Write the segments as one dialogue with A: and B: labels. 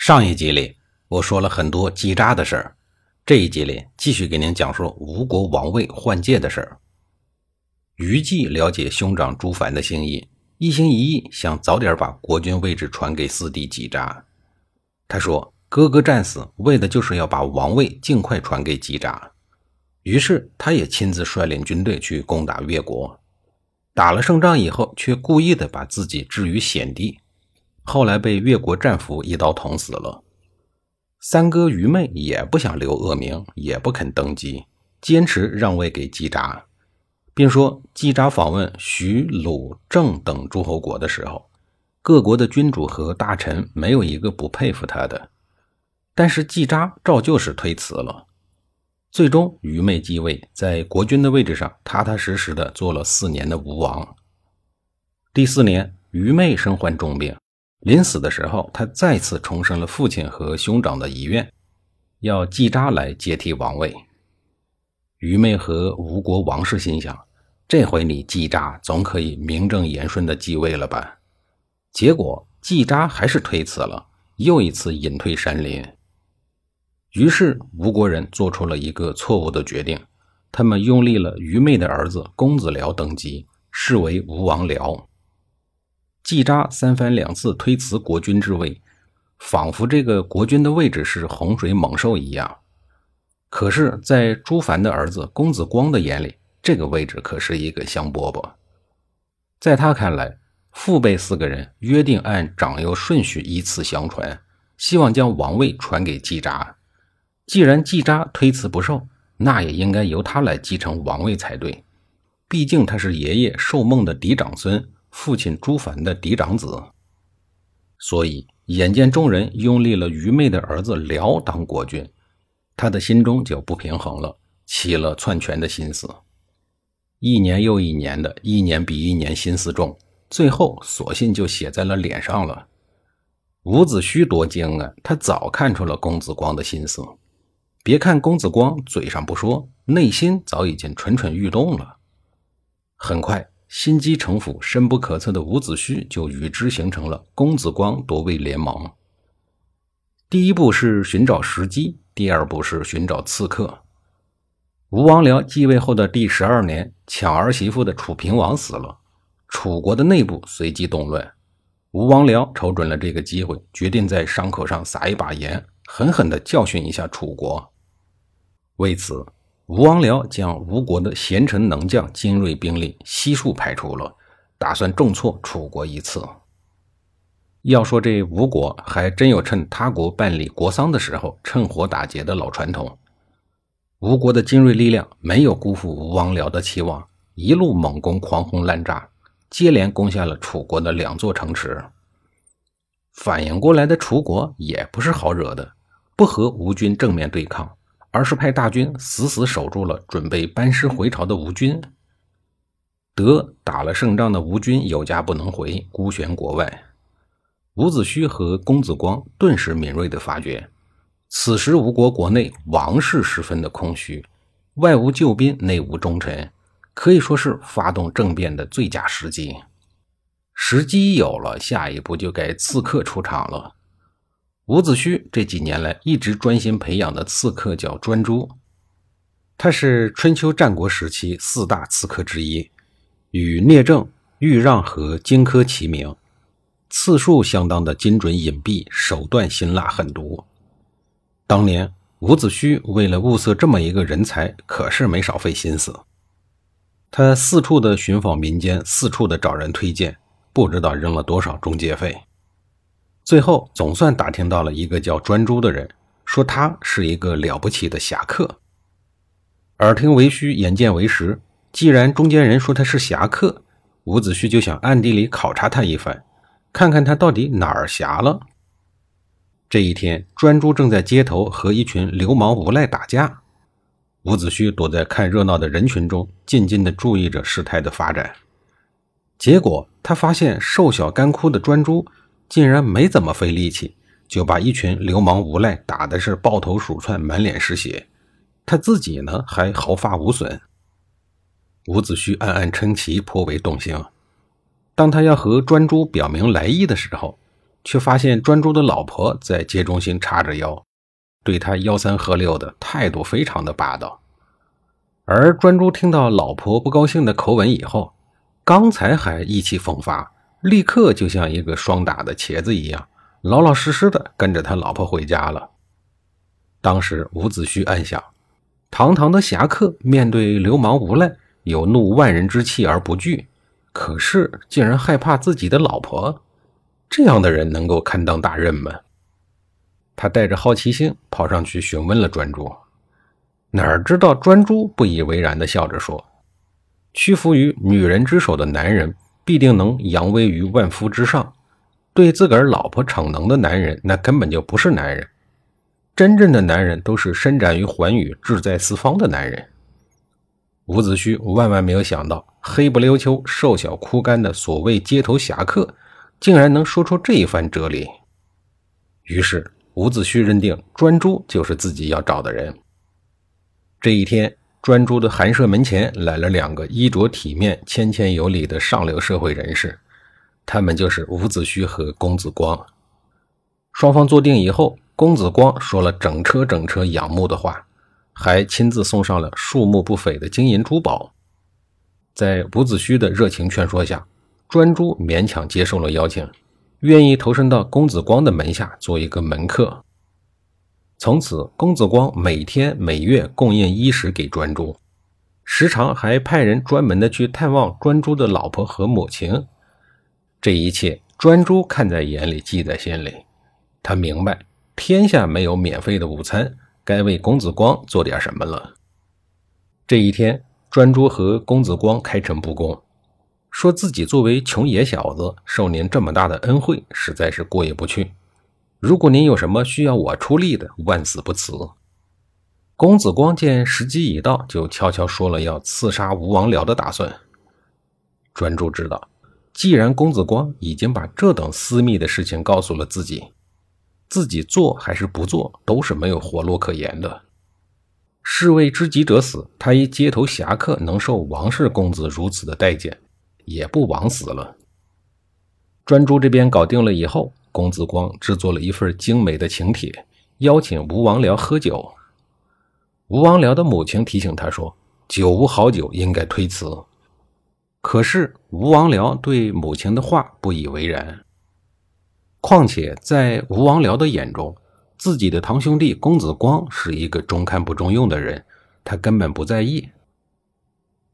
A: 上一集里我说了很多击扎的事儿，这一集里继续给您讲述吴国王位换届的事儿。于季了解兄长朱凡的心意，一心一意想早点把国君位置传给四弟击扎。他说：“哥哥战死，为的就是要把王位尽快传给击扎。”于是他也亲自率领军队去攻打越国，打了胜仗以后，却故意的把自己置于险地。后来被越国战俘一刀捅死了。三哥愚昧也不想留恶名，也不肯登基，坚持让位给季札，并说季札访问徐、鲁、郑等诸侯国的时候，各国的君主和大臣没有一个不佩服他的。但是季札照旧是推辞了。最终，愚昧继位，在国君的位置上踏踏实实的做了四年的吴王。第四年，愚昧身患重病。临死的时候，他再次重申了父亲和兄长的遗愿，要季札来接替王位。愚昧和吴国王室心想：这回你季札总可以名正言顺的继位了吧？结果季札还是推辞了，又一次隐退山林。于是吴国人做出了一个错误的决定，他们拥立了愚昧的儿子公子僚登基，视为吴王僚。季札三番两次推辞国君之位，仿佛这个国君的位置是洪水猛兽一样。可是，在朱凡的儿子公子光的眼里，这个位置可是一个香饽饽。在他看来，父辈四个人约定按长幼顺序依次相传，希望将王位传给季札。既然季札推辞不受，那也应该由他来继承王位才对。毕竟他是爷爷寿梦的嫡长孙。父亲朱凡的嫡长子，所以眼见众人拥立了愚昧的儿子辽当国君，他的心中就不平衡了，起了篡权的心思。一年又一年的，一年比一年心思重，最后索性就写在了脸上了。伍子胥多精啊，他早看出了公子光的心思。别看公子光嘴上不说，内心早已经蠢蠢欲动了。很快。心机城府深不可测的伍子胥就与之形成了公子光夺位联盟。第一步是寻找时机，第二步是寻找刺客。吴王僚继位后的第十二年，抢儿媳妇的楚平王死了，楚国的内部随即动乱。吴王僚瞅准了这个机会，决定在伤口上撒一把盐，狠狠地教训一下楚国。为此。吴王僚将吴国的贤臣能将精锐兵力悉数排除了，打算重挫楚国一次。要说这吴国还真有趁他国办理国丧的时候趁火打劫的老传统。吴国的精锐力量没有辜负吴王僚的期望，一路猛攻，狂轰滥炸，接连攻下了楚国的两座城池。反应过来的楚国也不是好惹的，不和吴军正面对抗。而是派大军死死守住了准备班师回朝的吴军。得打了胜仗的吴军有家不能回，孤悬国外。伍子胥和公子光顿时敏锐地发觉，此时吴国国内王室十分的空虚，外无救兵，内无忠臣，可以说是发动政变的最佳时机。时机有了，下一步就该刺客出场了。伍子胥这几年来一直专心培养的刺客叫专诸，他是春秋战国时期四大刺客之一，与聂政、豫让和荆轲齐名，刺术相当的精准隐蔽，手段辛辣狠毒。当年伍子胥为了物色这么一个人才，可是没少费心思。他四处的寻访民间，四处的找人推荐，不知道扔了多少中介费。最后总算打听到了一个叫专诸的人，说他是一个了不起的侠客。耳听为虚，眼见为实。既然中间人说他是侠客，伍子胥就想暗地里考察他一番，看看他到底哪儿侠了。这一天，专诸正在街头和一群流氓无赖打架，伍子胥躲在看热闹的人群中，静静地注意着事态的发展。结果，他发现瘦小干枯的专诸竟然没怎么费力气，就把一群流氓无赖打的是抱头鼠窜、满脸是血。他自己呢，还毫发无损。伍子胥暗暗称奇，颇为动心。当他要和专诸表明来意的时候，却发现专诸的老婆在街中心叉着腰，对他吆三喝六的态度非常的霸道。而专诸听到老婆不高兴的口吻以后，刚才还意气风发，立刻就像一个霜打的茄子一样，老老实实的跟着他老婆回家了。当时伍子胥暗想：堂堂的侠客，面对流氓无赖，有怒万人之气而不惧。可是，竟然害怕自己的老婆，这样的人能够堪当大任吗？他带着好奇心跑上去询问了专诸，哪知道专诸不以为然的笑着说：“屈服于女人之手的男人，必定能扬威于万夫之上；对自个儿老婆逞能的男人，那根本就不是男人。真正的男人，都是伸展于寰宇、志在四方的男人。”伍子胥万万没有想到，黑不溜秋、瘦小枯干的所谓街头侠客，竟然能说出这一番哲理。于是，伍子胥认定专诸就是自己要找的人。这一天，专诸的寒舍门前来了两个衣着体面、谦谦有礼的上流社会人士，他们就是伍子胥和公子光。双方坐定以后，公子光说了整车整车仰慕的话。还亲自送上了数目不菲的金银珠宝，在伍子胥的热情劝说下，专诸勉强接受了邀请，愿意投身到公子光的门下做一个门客。从此，公子光每天每月供应衣食给专诸，时常还派人专门的去探望专诸的老婆和母亲。这一切，专诸看在眼里，记在心里。他明白，天下没有免费的午餐。该为公子光做点什么了。这一天，专诸和公子光开诚布公，说自己作为穷野小子，受您这么大的恩惠，实在是过意不去。如果您有什么需要我出力的，万死不辞。公子光见时机已到，就悄悄说了要刺杀吴王僚的打算。专诸知道，既然公子光已经把这等私密的事情告诉了自己。自己做还是不做，都是没有活路可言的。士为知己者死，他一街头侠客能受王氏公子如此的待见，也不枉死了。专诸这边搞定了以后，公子光制作了一份精美的请帖，邀请吴王僚喝酒。吴王僚的母亲提醒他说：“酒无好酒，应该推辞。”可是吴王僚对母亲的话不以为然。况且，在吴王僚的眼中，自己的堂兄弟公子光是一个中看不中用的人，他根本不在意。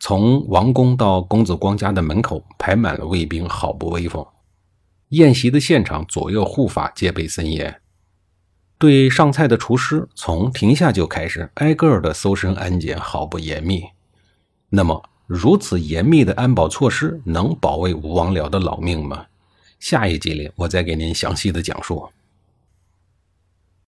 A: 从王宫到公子光家的门口，排满了卫兵，好不威风。宴席的现场，左右护法戒备森严，对上菜的厨师，从停下就开始挨个的搜身安检，毫不严密。那么，如此严密的安保措施，能保卫吴王僚的老命吗？下一集里，我再给您详细的讲述。